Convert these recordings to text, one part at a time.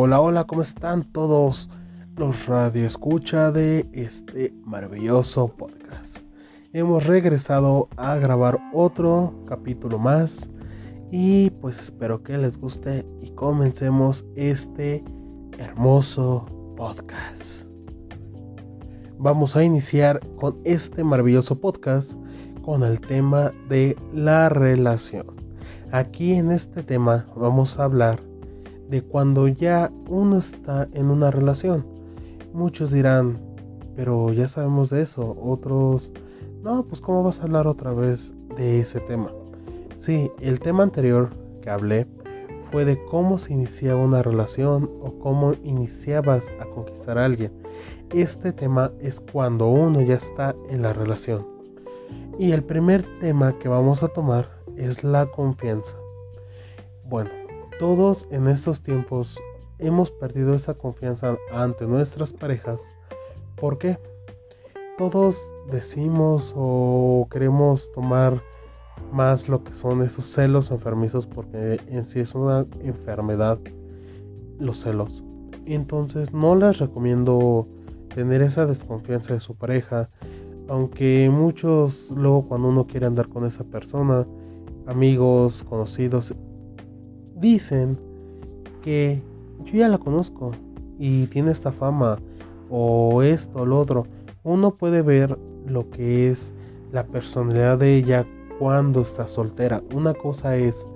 Hola, hola, ¿cómo están todos los radioescucha de este maravilloso podcast? Hemos regresado a grabar otro capítulo más y pues espero que les guste y comencemos este hermoso podcast. Vamos a iniciar con este maravilloso podcast con el tema de la relación. Aquí en este tema vamos a hablar de cuando ya uno está en una relación. Muchos dirán, pero ya sabemos de eso. Otros, no, pues cómo vas a hablar otra vez de ese tema. Sí, el tema anterior que hablé fue de cómo se iniciaba una relación o cómo iniciabas a conquistar a alguien. Este tema es cuando uno ya está en la relación. Y el primer tema que vamos a tomar es la confianza. Bueno, todos en estos tiempos hemos perdido esa confianza ante nuestras parejas. ¿Por qué? Todos decimos o queremos tomar más lo que son esos celos enfermizos porque en sí es una enfermedad los celos. Entonces no les recomiendo tener esa desconfianza de su pareja, aunque muchos luego cuando uno quiere andar con esa persona, amigos, conocidos, dicen que yo ya la conozco y tiene esta fama o esto o lo otro. Uno puede ver lo que es la personalidad de ella cuando está soltera. Una cosa es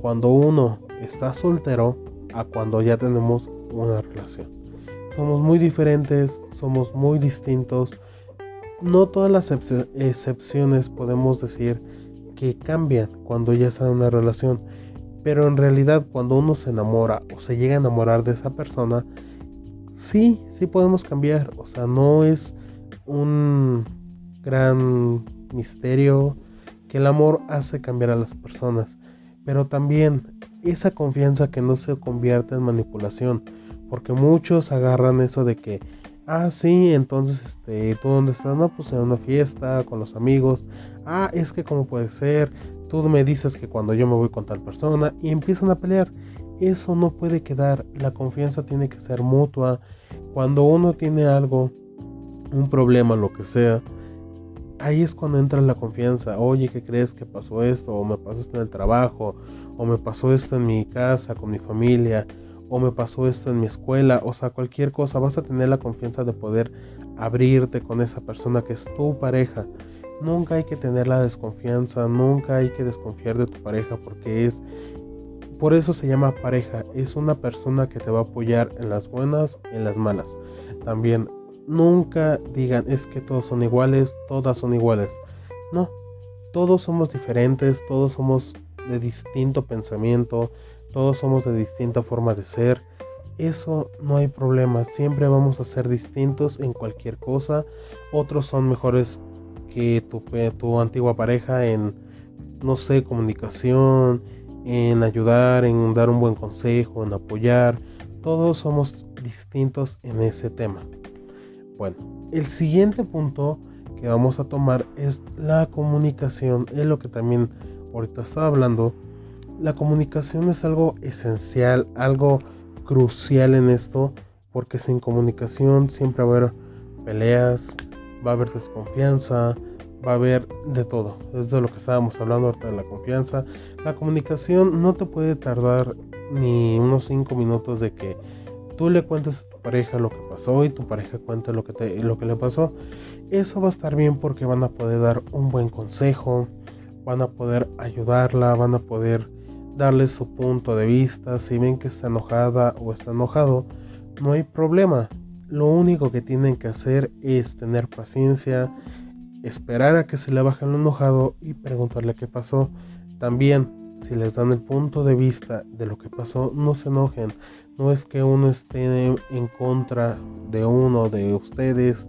cuando uno está soltero a cuando ya tenemos una relación. Somos muy diferentes, somos muy distintos. No todas las excepciones podemos decir que cambian cuando ya está en una relación pero en realidad cuando uno se enamora o se llega a enamorar de esa persona, sí, sí podemos cambiar. O sea, no es un gran misterio que el amor hace cambiar a las personas. Pero también esa confianza que no se convierte en manipulación. Porque muchos agarran eso de que, ah, sí, entonces, este, ¿tú dónde estás? No, pues en una fiesta, con los amigos. Ah, es que como puede ser, tú me dices que cuando yo me voy con tal persona y empiezan a pelear. Eso no puede quedar, la confianza tiene que ser mutua. Cuando uno tiene algo, un problema, lo que sea, ahí es cuando entra la confianza. Oye, ¿qué crees que pasó esto? O me pasó esto en el trabajo, o me pasó esto en mi casa, con mi familia, o me pasó esto en mi escuela, o sea, cualquier cosa, vas a tener la confianza de poder abrirte con esa persona que es tu pareja. Nunca hay que tener la desconfianza, nunca hay que desconfiar de tu pareja porque es, por eso se llama pareja, es una persona que te va a apoyar en las buenas, en las malas. También nunca digan es que todos son iguales, todas son iguales. No, todos somos diferentes, todos somos de distinto pensamiento, todos somos de distinta forma de ser. Eso no hay problema, siempre vamos a ser distintos en cualquier cosa. Otros son mejores que tu, tu antigua pareja en, no sé, comunicación, en ayudar, en dar un buen consejo, en apoyar. Todos somos distintos en ese tema. Bueno, el siguiente punto que vamos a tomar es la comunicación. Es lo que también ahorita estaba hablando. La comunicación es algo esencial, algo crucial en esto, porque sin comunicación siempre va a haber peleas, va a haber desconfianza, va a haber de todo. Es de lo que estábamos hablando ahorita de la confianza. La comunicación no te puede tardar ni unos 5 minutos de que tú le cuentes a tu pareja lo que pasó y tu pareja cuente lo que, te, lo que le pasó. Eso va a estar bien porque van a poder dar un buen consejo, van a poder ayudarla, van a poder darle su punto de vista. Si ven que está enojada o está enojado, no hay problema. Lo único que tienen que hacer es tener paciencia, esperar a que se le baje el enojado y preguntarle qué pasó. También, si les dan el punto de vista de lo que pasó, no se enojen. No es que uno esté en contra de uno de ustedes.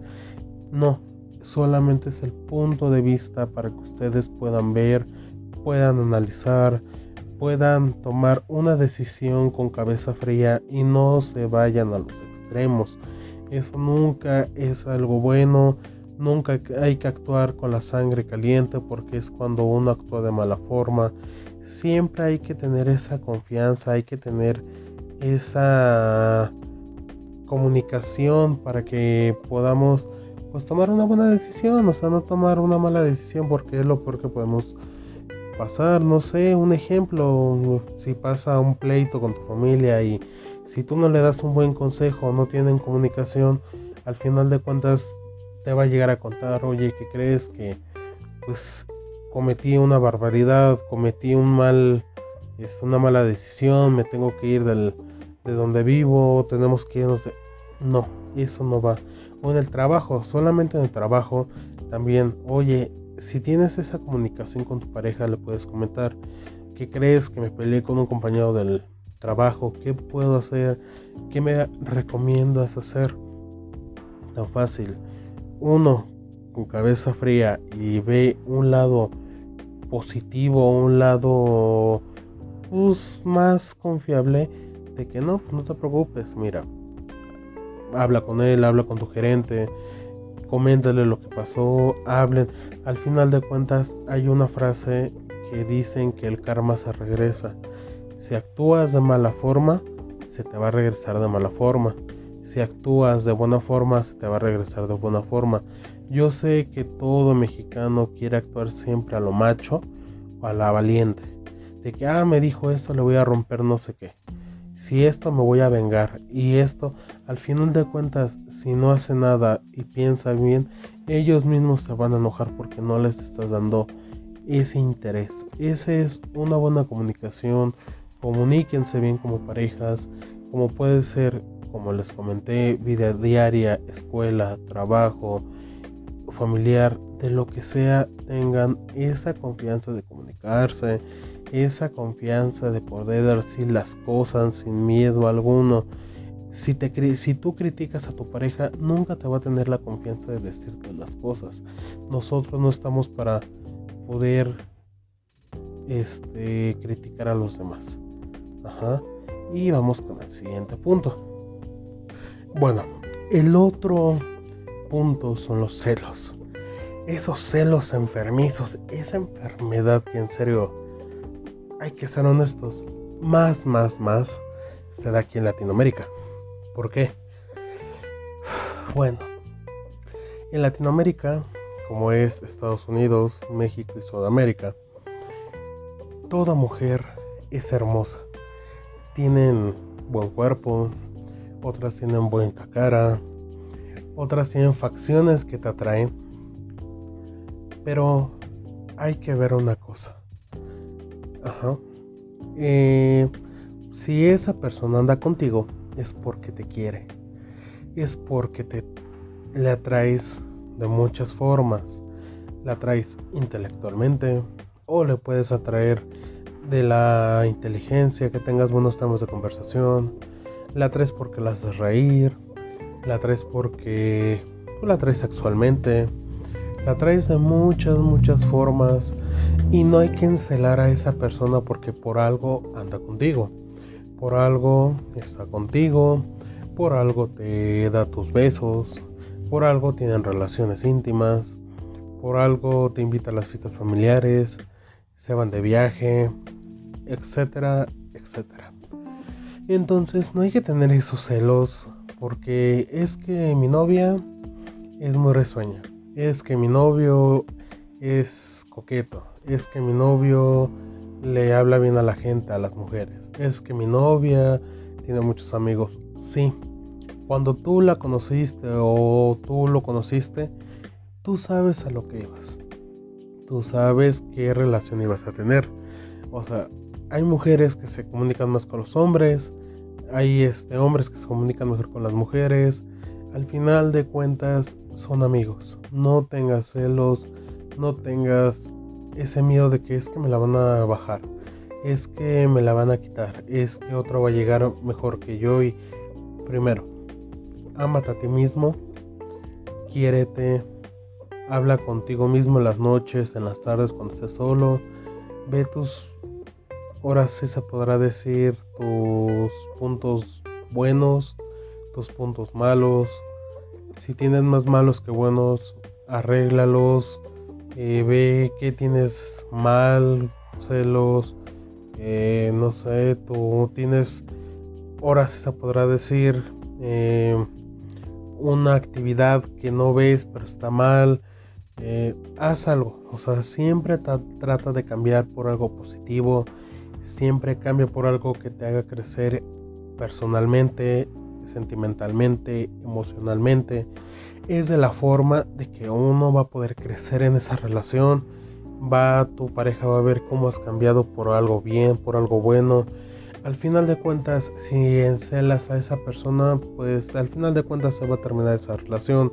No, solamente es el punto de vista para que ustedes puedan ver, puedan analizar, puedan tomar una decisión con cabeza fría y no se vayan a los extremos. Eso nunca es algo bueno. Nunca hay que actuar con la sangre caliente porque es cuando uno actúa de mala forma. Siempre hay que tener esa confianza, hay que tener esa comunicación para que podamos pues tomar una buena decisión, o sea, no tomar una mala decisión porque es lo peor que podemos pasar, no sé, un ejemplo, si pasa un pleito con tu familia y si tú no le das un buen consejo, no tienen comunicación, al final de cuentas te va a llegar a contar, oye, ¿qué crees que pues cometí una barbaridad, cometí un mal, es este, una mala decisión, me tengo que ir del, de donde vivo, tenemos que irnos de... No, eso no va. O en el trabajo, solamente en el trabajo, también, oye, si tienes esa comunicación con tu pareja, le puedes comentar, ¿qué crees que me peleé con un compañero del trabajo? ¿Qué puedo hacer? ¿Qué me recomiendas hacer? Tan fácil. Uno, con cabeza fría y ve un lado positivo, un lado pues, más confiable de que no, no te preocupes, mira, habla con él, habla con tu gerente, coméntale lo que pasó, hablen. Al final de cuentas hay una frase que dicen que el karma se regresa. Si actúas de mala forma, se te va a regresar de mala forma. Si actúas de buena forma, se te va a regresar de buena forma. Yo sé que todo mexicano quiere actuar siempre a lo macho o a la valiente. De que, ah, me dijo esto, le voy a romper no sé qué si esto me voy a vengar y esto al final de cuentas si no hace nada y piensa bien ellos mismos se van a enojar porque no les estás dando ese interés esa es una buena comunicación comuníquense bien como parejas como puede ser como les comenté vida diaria escuela trabajo familiar de lo que sea tengan esa confianza de comunicarse esa confianza de poder decir las cosas sin miedo alguno. Si, te, si tú criticas a tu pareja, nunca te va a tener la confianza de decirte las cosas. Nosotros no estamos para poder este, criticar a los demás. Ajá. Y vamos con el siguiente punto. Bueno, el otro punto son los celos. Esos celos enfermizos, esa enfermedad que en serio hay que ser honestos, más, más, más se da aquí en Latinoamérica. ¿Por qué? Bueno, en Latinoamérica, como es Estados Unidos, México y Sudamérica, toda mujer es hermosa. Tienen buen cuerpo, otras tienen buena cara, otras tienen facciones que te atraen. Pero hay que ver una cosa. Ajá. Eh, si esa persona anda contigo, es porque te quiere. Es porque te le atraes de muchas formas. Le atraes intelectualmente o le puedes atraer de la inteligencia, que tengas buenos temas de conversación. La atraes porque la haces reír. La atraes porque la atraes sexualmente. La atraes de muchas, muchas formas. Y no hay que encelar a esa persona porque por algo anda contigo, por algo está contigo, por algo te da tus besos, por algo tienen relaciones íntimas, por algo te invita a las fiestas familiares, se van de viaje, etcétera, etcétera. Entonces no hay que tener esos celos porque es que mi novia es muy risueña, es que mi novio es coqueto, es que mi novio le habla bien a la gente, a las mujeres, es que mi novia tiene muchos amigos. Sí, cuando tú la conociste o tú lo conociste, tú sabes a lo que ibas. Tú sabes qué relación ibas a tener. O sea, hay mujeres que se comunican más con los hombres, hay este, hombres que se comunican mejor con las mujeres. Al final de cuentas son amigos. No tengas celos, no tengas ese miedo de que es que me la van a bajar, es que me la van a quitar, es que otro va a llegar mejor que yo y primero, ámate a ti mismo, quiérete, habla contigo mismo en las noches, en las tardes cuando estés solo, ve tus, ahora sí se podrá decir tus puntos buenos, tus puntos malos, si tienes más malos que buenos, arréglalos, eh, ve que tienes mal, celos, eh, no sé, tú tienes ahora sí se podrá decir eh, una actividad que no ves pero está mal, eh, haz algo, o sea, siempre trata de cambiar por algo positivo, siempre cambia por algo que te haga crecer personalmente, sentimentalmente, emocionalmente. Es de la forma de que uno va a poder crecer en esa relación, va tu pareja va a ver cómo has cambiado por algo bien, por algo bueno. Al final de cuentas, si encelas a esa persona, pues al final de cuentas se va a terminar esa relación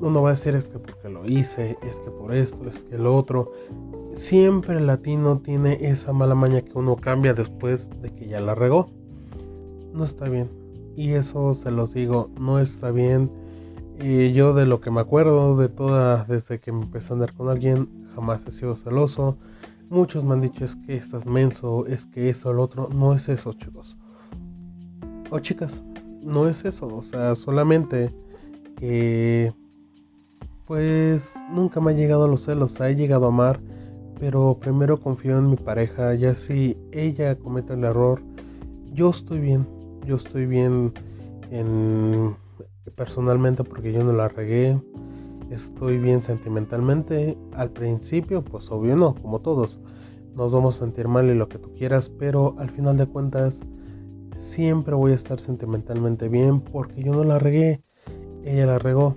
uno va a decir es que porque lo hice, es que por esto, es que lo otro. Siempre el latino tiene esa mala maña que uno cambia después de que ya la regó. No está bien. Y eso se los digo, no está bien. Y yo de lo que me acuerdo de toda, desde que empecé a andar con alguien, jamás he sido celoso. Muchos me han dicho es que estás menso, es que esto o lo otro. No es eso, chicos. O chicas, no es eso. O sea, solamente que pues nunca me ha llegado a los celos, he llegado a amar, pero primero confío en mi pareja, ya si ella comete el error, yo estoy bien, yo estoy bien en, personalmente porque yo no la regué, estoy bien sentimentalmente, al principio pues obvio no, como todos, nos vamos a sentir mal y lo que tú quieras, pero al final de cuentas siempre voy a estar sentimentalmente bien porque yo no la regué, ella la regó.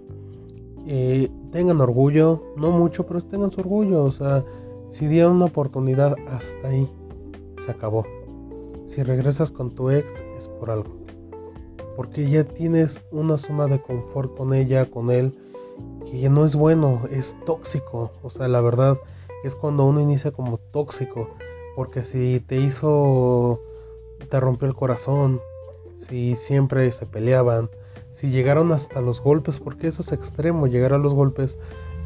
Eh, tengan orgullo, no mucho, pero tengan su orgullo. O sea, si dieron una oportunidad, hasta ahí se acabó. Si regresas con tu ex, es por algo. Porque ya tienes una zona de confort con ella, con él, que ya no es bueno, es tóxico. O sea, la verdad es cuando uno inicia como tóxico. Porque si te hizo, te rompió el corazón, si siempre se peleaban, si llegaron hasta los golpes, porque eso es extremo, llegar a los golpes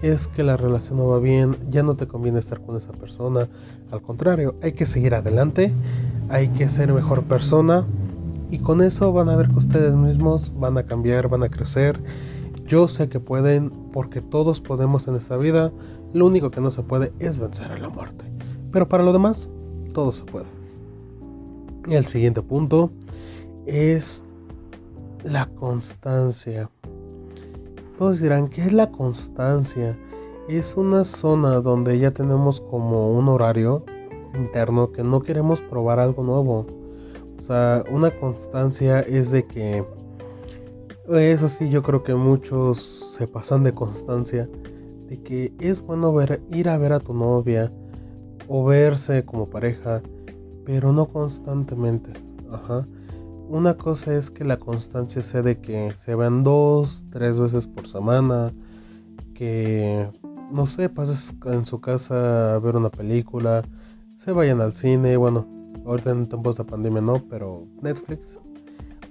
es que la relación no va bien, ya no te conviene estar con esa persona, al contrario, hay que seguir adelante, hay que ser mejor persona y con eso van a ver que ustedes mismos van a cambiar, van a crecer. Yo sé que pueden, porque todos podemos en esta vida, lo único que no se puede es vencer a la muerte. Pero para lo demás, todo se puede. Y el siguiente punto es la constancia. Todos dirán, ¿qué es la constancia? Es una zona donde ya tenemos como un horario interno que no queremos probar algo nuevo. O sea, una constancia es de que... Eso sí, yo creo que muchos se pasan de constancia. De que es bueno ver, ir a ver a tu novia o verse como pareja, pero no constantemente. Ajá. Una cosa es que la constancia sea de que se vean dos, tres veces por semana, que no sé, pases en su casa a ver una película, se vayan al cine, bueno, ahorita en tiempos de pandemia no, pero Netflix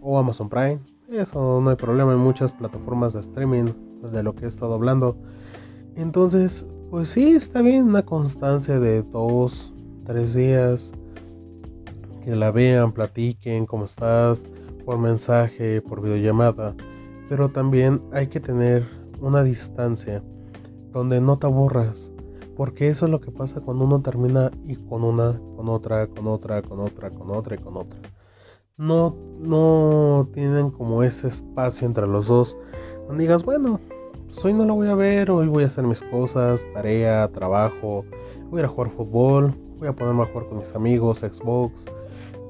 o Amazon Prime, eso no hay problema, hay muchas plataformas de streaming de lo que he estado hablando. Entonces, pues sí, está bien una constancia de dos, tres días que la vean, platiquen cómo estás, por mensaje, por videollamada, pero también hay que tener una distancia donde no te aburras, porque eso es lo que pasa cuando uno termina y con una, con otra, con otra, con otra, con otra y con otra. No, no tienen como ese espacio entre los dos. No digas, bueno, pues hoy no lo voy a ver, hoy voy a hacer mis cosas, tarea, trabajo, voy a jugar fútbol, voy a ponerme a jugar con mis amigos, Xbox,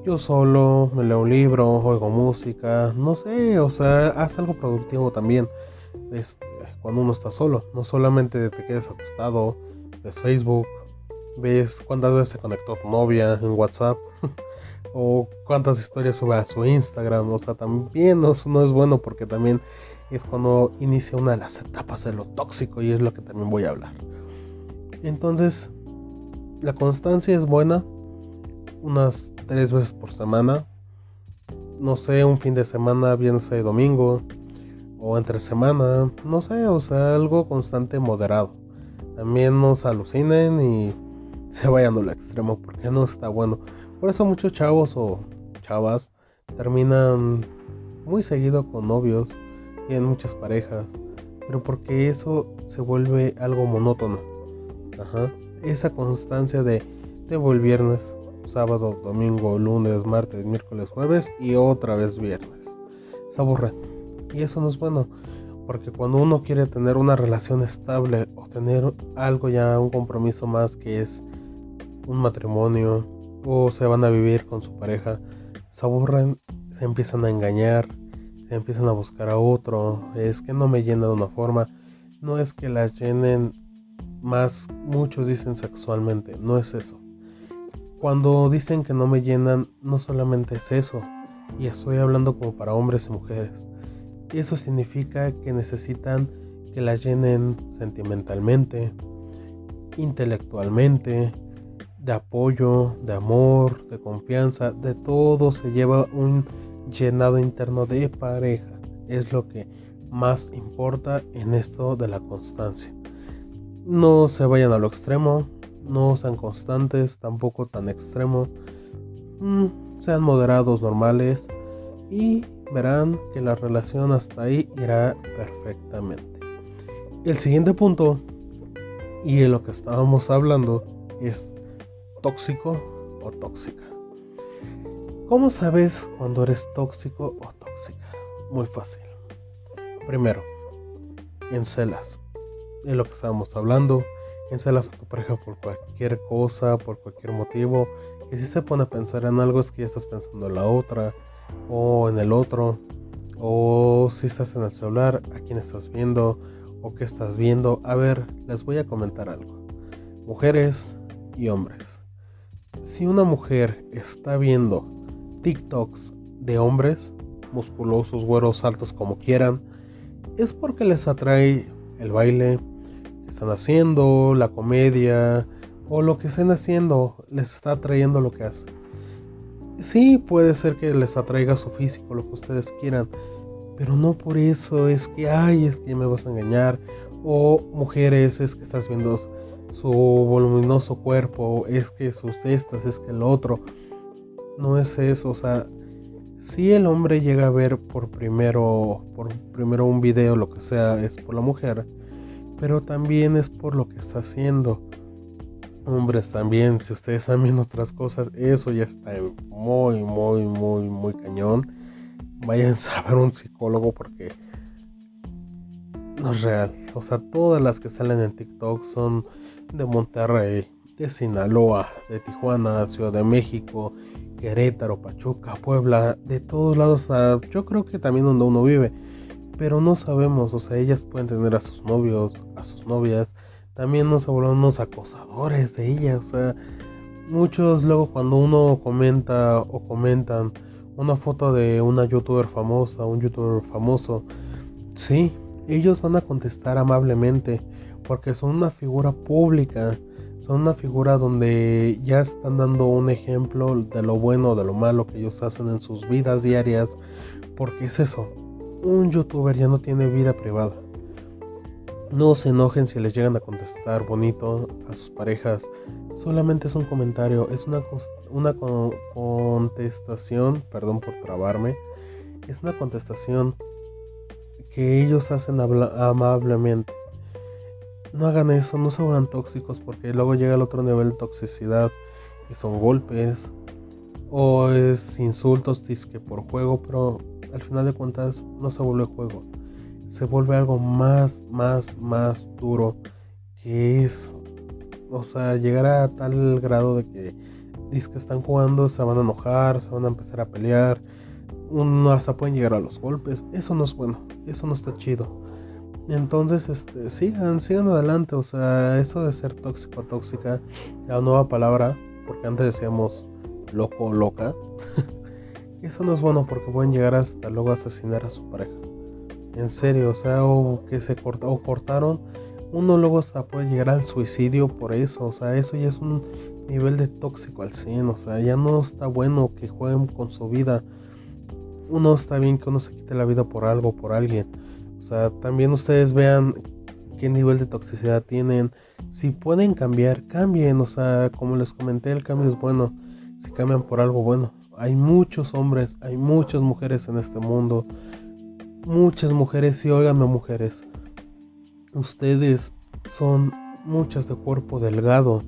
yo solo, me leo un libro, oigo música, no sé, o sea, haz algo productivo también. Es cuando uno está solo, no solamente te quedes acostado, ves Facebook, ves cuántas veces se conectó tu novia en WhatsApp o cuántas historias sube a su Instagram, o sea, también no, no es bueno porque también es cuando inicia una de las etapas de lo tóxico y es lo que también voy a hablar. Entonces, la constancia es buena, unas tres veces por semana. No sé, un fin de semana, viernes y domingo. O entre semana. No sé, o sea, algo constante moderado. También no se alucinen y se vayan al extremo porque no está bueno. Por eso muchos chavos o chavas terminan muy seguido con novios y en muchas parejas. Pero porque eso se vuelve algo monótono. Ajá. Esa constancia de voy el viernes, sábado, domingo, lunes, martes, miércoles, jueves y otra vez viernes. Se aburre. Y eso no es bueno. Porque cuando uno quiere tener una relación estable o tener algo ya, un compromiso más que es un matrimonio o se van a vivir con su pareja, se aburren, se empiezan a engañar, se empiezan a buscar a otro, es que no me llena de una forma, no es que la llenen más, muchos dicen sexualmente, no es eso. Cuando dicen que no me llenan, no solamente es eso, y estoy hablando como para hombres y mujeres. Eso significa que necesitan que la llenen sentimentalmente, intelectualmente, de apoyo, de amor, de confianza, de todo se lleva un llenado interno de pareja. Es lo que más importa en esto de la constancia. No se vayan a lo extremo, no sean constantes, tampoco tan extremo. Mm, sean moderados, normales y verán que la relación hasta ahí irá perfectamente. El siguiente punto y de lo que estábamos hablando es tóxico o tóxica. ¿Cómo sabes cuando eres tóxico o tóxica? Muy fácil. Primero, encelas. De lo que estábamos hablando, encelas a tu pareja por cualquier cosa, por cualquier motivo. Y si se pone a pensar en algo es que ya estás pensando en la otra o en el otro. O si estás en el celular, a quién estás viendo o qué estás viendo. A ver, les voy a comentar algo. Mujeres y hombres si una mujer está viendo TikToks de hombres, musculosos, güeros, altos, como quieran, es porque les atrae el baile que están haciendo, la comedia o lo que estén haciendo, les está atrayendo lo que hacen. Sí, puede ser que les atraiga su físico, lo que ustedes quieran, pero no por eso es que, ay, es que me vas a engañar, o mujeres, es que estás viendo su voluminoso cuerpo, es que sus testas, es que el otro. No es eso, o sea, si el hombre llega a ver por primero, por primero un video, lo que sea, es por la mujer, pero también es por lo que está haciendo. Hombres también, si ustedes están viendo otras cosas, eso ya está muy, muy, muy, muy cañón. Vayan a ver un psicólogo porque no es real. O sea, todas las que salen en TikTok son de Monterrey, de Sinaloa, de Tijuana, Ciudad de México, Querétaro, Pachuca, Puebla, de todos lados, yo creo que también donde uno vive, pero no sabemos, o sea, ellas pueden tener a sus novios, a sus novias, también nos unos acosadores de ellas, o sea, muchos luego cuando uno comenta o comentan una foto de una youtuber famosa, un youtuber famoso, sí, ellos van a contestar amablemente, porque son una figura pública, son una figura donde ya están dando un ejemplo de lo bueno o de lo malo que ellos hacen en sus vidas diarias, porque es eso, un youtuber ya no tiene vida privada. No se enojen si les llegan a contestar bonito a sus parejas, solamente es un comentario, es una, una contestación, perdón por trabarme, es una contestación que ellos hacen amablemente no hagan eso, no se hagan tóxicos porque luego llega el otro nivel de toxicidad que son golpes o es insultos que por juego, pero al final de cuentas no se vuelve juego, se vuelve algo más, más, más duro que es, o sea, llegar a tal grado de que dis que están jugando, se van a enojar, se van a empezar a pelear, uno hasta pueden llegar a los golpes, eso no es bueno, eso no está chido entonces, este, sigan, sigan adelante. O sea, eso de ser tóxico, tóxica, la nueva palabra, porque antes decíamos loco, loca. eso no es bueno porque pueden llegar hasta luego a asesinar a su pareja. En serio, o sea, o que se corta, o cortaron. Uno luego hasta puede llegar al suicidio por eso. O sea, eso ya es un nivel de tóxico al 100. O sea, ya no está bueno que jueguen con su vida. Uno está bien que uno se quite la vida por algo, por alguien o sea, también ustedes vean qué nivel de toxicidad tienen. Si pueden cambiar, cambien. O sea, como les comenté, el cambio es bueno. Cambian por algo bueno. Hay muchos hombres, hay muchas mujeres en este mundo. Muchas mujeres, y óiganme mujeres. Ustedes son muchas de cuerpo delgado.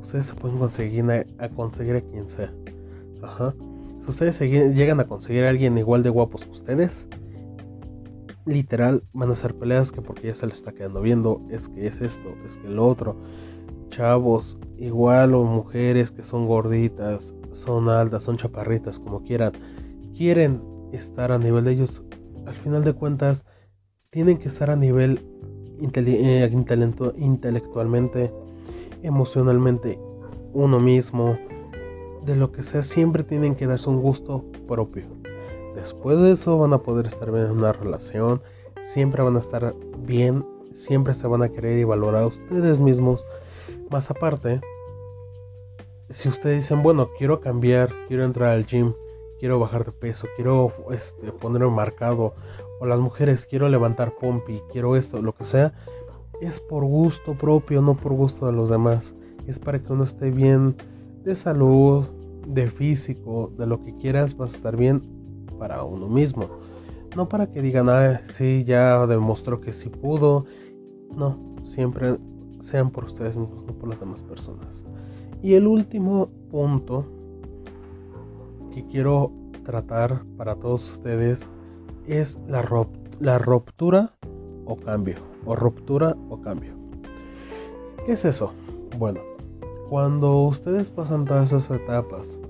ustedes se pueden conseguir a, conseguir a quien sea. Ajá. Si ustedes llegan a conseguir a alguien igual de guapos que ustedes, literal van a ser peleas que porque ya se le está quedando viendo, es que es esto, es que lo otro. Chavos, igual o mujeres que son gorditas, son altas, son chaparritas, como quieran, quieren estar a nivel de ellos, al final de cuentas, tienen que estar a nivel eh, intelectualmente, emocionalmente, uno mismo, de lo que sea, siempre tienen que darse un gusto propio. Después de eso van a poder estar bien en una relación, siempre van a estar bien, siempre se van a querer y valorar a ustedes mismos. Más aparte, si ustedes dicen, bueno, quiero cambiar, quiero entrar al gym, quiero bajar de peso, quiero este, ponerme marcado, o las mujeres, quiero levantar pompi, quiero esto, lo que sea, es por gusto propio, no por gusto de los demás. Es para que uno esté bien de salud, de físico, de lo que quieras, vas a estar bien para uno mismo. No para que digan, ah, sí, ya demostró que sí pudo. No, siempre sean por ustedes mismos, no por las demás personas. Y el último punto que quiero tratar para todos ustedes es la, la ruptura o cambio. O ruptura o cambio. ¿Qué es eso? Bueno, cuando ustedes pasan todas esas etapas,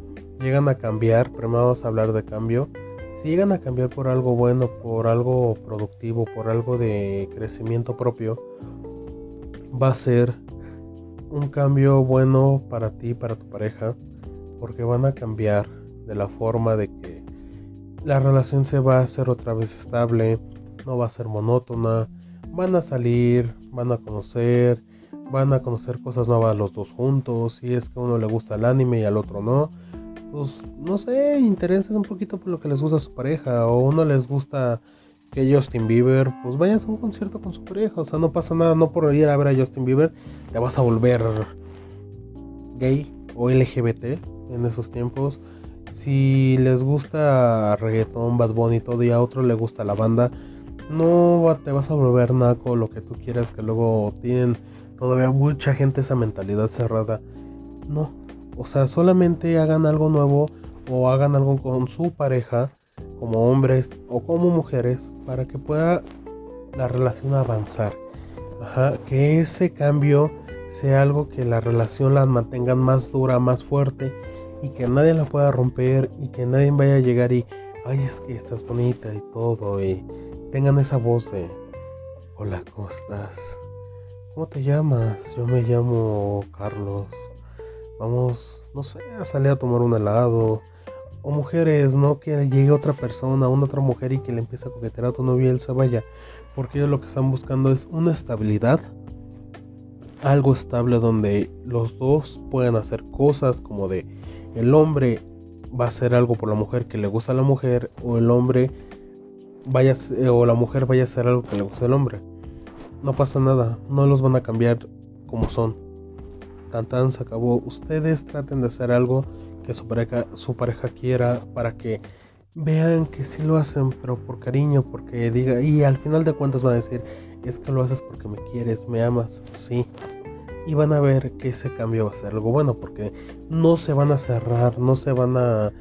llegan a cambiar, primero vamos a hablar de cambio, si llegan a cambiar por algo bueno, por algo productivo, por algo de crecimiento propio, va a ser un cambio bueno para ti, para tu pareja, porque van a cambiar de la forma de que la relación se va a hacer otra vez estable, no va a ser monótona, van a salir, van a conocer, van a conocer cosas nuevas los dos juntos, si es que a uno le gusta el anime y al otro no, pues no sé, intereses un poquito por lo que les gusta a su pareja o uno les gusta que Justin Bieber, pues vayas a un concierto con su pareja, o sea, no pasa nada, no por ir a ver a Justin Bieber te vas a volver gay o LGBT en esos tiempos. Si les gusta reggaetón, Bad Bunny y todo y a otro le gusta la banda, no te vas a volver naco, lo que tú quieras, que luego tienen todavía mucha gente esa mentalidad cerrada. No, o sea, solamente hagan algo nuevo o hagan algo con su pareja, como hombres o como mujeres, para que pueda la relación avanzar. Ajá, que ese cambio sea algo que la relación la mantenga más dura, más fuerte y que nadie la pueda romper y que nadie vaya a llegar y, ay, es que estás bonita y todo y tengan esa voz de, hola, ¿cómo estás? ¿Cómo te llamas? Yo me llamo Carlos vamos, no sé, a salir a tomar un helado. O mujeres, ¿no? Que llegue otra persona, una otra mujer y que le empiece a coquetear a tu novia y él se vaya. Porque ellos lo que están buscando es una estabilidad. Algo estable donde los dos puedan hacer cosas como de el hombre va a hacer algo por la mujer que le gusta a la mujer o el hombre vaya o la mujer vaya a hacer algo que le gusta al hombre. No pasa nada, no los van a cambiar como son tan se acabó. Ustedes traten de hacer algo que su pareja, su pareja quiera para que vean que sí lo hacen, pero por cariño, porque diga, y al final de cuentas van a decir, es que lo haces porque me quieres, me amas, sí. Y van a ver que ese cambio va a ser algo bueno, porque no se van a cerrar, no se van a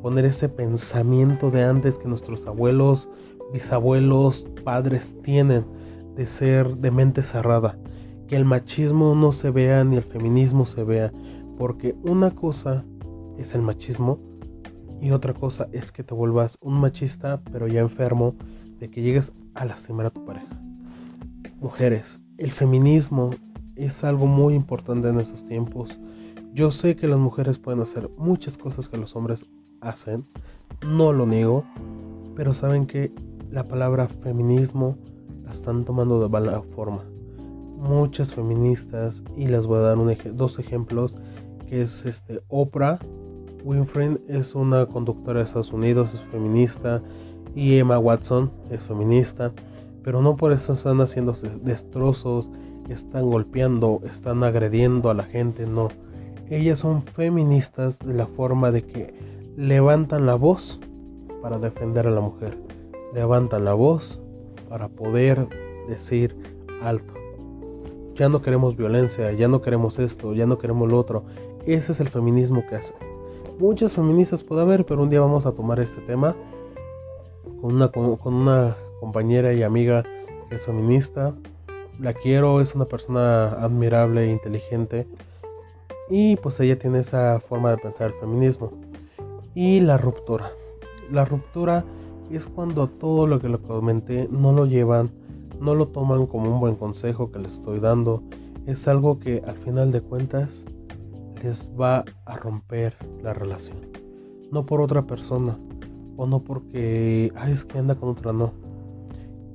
poner ese pensamiento de antes que nuestros abuelos, bisabuelos, padres tienen de ser de mente cerrada que el machismo no se vea ni el feminismo se vea, porque una cosa es el machismo y otra cosa es que te vuelvas un machista pero ya enfermo de que llegues a lastimar a tu pareja. Mujeres, el feminismo es algo muy importante en estos tiempos. Yo sé que las mujeres pueden hacer muchas cosas que los hombres hacen, no lo niego, pero saben que la palabra feminismo la están tomando de mala forma muchas feministas y les voy a dar dos ejemplos que es este Oprah Winfrey es una conductora de Estados Unidos es feminista y Emma Watson es feminista pero no por eso están haciendo destrozos están golpeando están agrediendo a la gente no ellas son feministas de la forma de que levantan la voz para defender a la mujer levantan la voz para poder decir alto ya no queremos violencia, ya no queremos esto, ya no queremos lo otro. Ese es el feminismo que hace. Muchas feministas puede haber, pero un día vamos a tomar este tema con una, una compañera y amiga que es feminista. La quiero, es una persona admirable e inteligente. Y pues ella tiene esa forma de pensar el feminismo. Y la ruptura. La ruptura es cuando todo lo que le comenté no lo llevan, no lo toman como un buen consejo que les estoy dando. Es algo que al final de cuentas les va a romper la relación. No por otra persona o no porque, ay, es que anda con otra, no.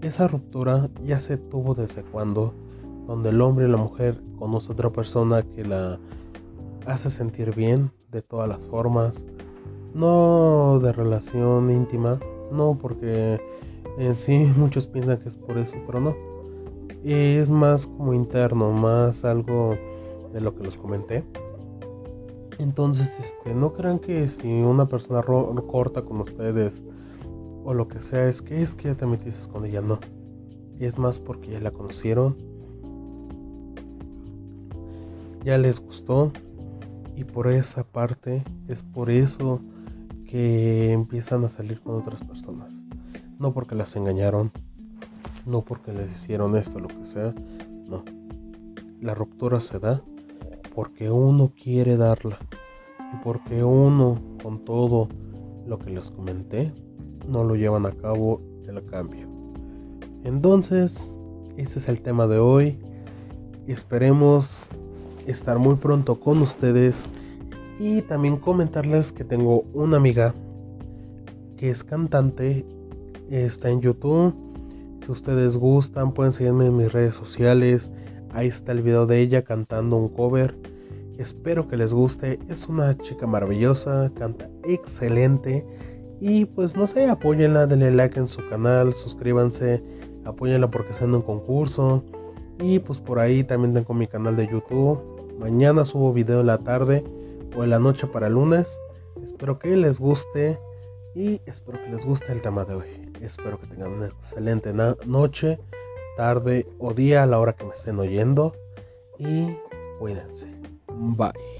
Esa ruptura ya se tuvo desde cuando, donde el hombre y la mujer conoce a otra persona que la hace sentir bien de todas las formas, no de relación íntima, no porque en sí muchos piensan que es por eso, pero no. Es más como interno, más algo de lo que les comenté. Entonces, este, no crean que si una persona corta con ustedes o lo que sea, es que es que ya te metiste con ella, no. Es más porque ya la conocieron, ya les gustó y por esa parte es por eso que empiezan a salir con otras personas. No porque las engañaron, no porque les hicieron esto, lo que sea, no. La ruptura se da porque uno quiere darla y porque uno con todo lo que les comenté no lo llevan a cabo el cambio. Entonces, ese es el tema de hoy. Esperemos estar muy pronto con ustedes y también comentarles que tengo una amiga que es cantante, está en YouTube. Si ustedes gustan, pueden seguirme en mis redes sociales. Ahí está el video de ella cantando un cover. Espero que les guste. Es una chica maravillosa, canta excelente. Y pues no sé, apóyenla, denle like en su canal, suscríbanse, apóyenla porque está en un concurso. Y pues por ahí también tengo mi canal de YouTube. Mañana subo video en la tarde o en la noche para lunes. Espero que les guste y espero que les guste el tema de hoy. Espero que tengan una excelente noche, tarde o día a la hora que me estén oyendo y cuídense. Bye.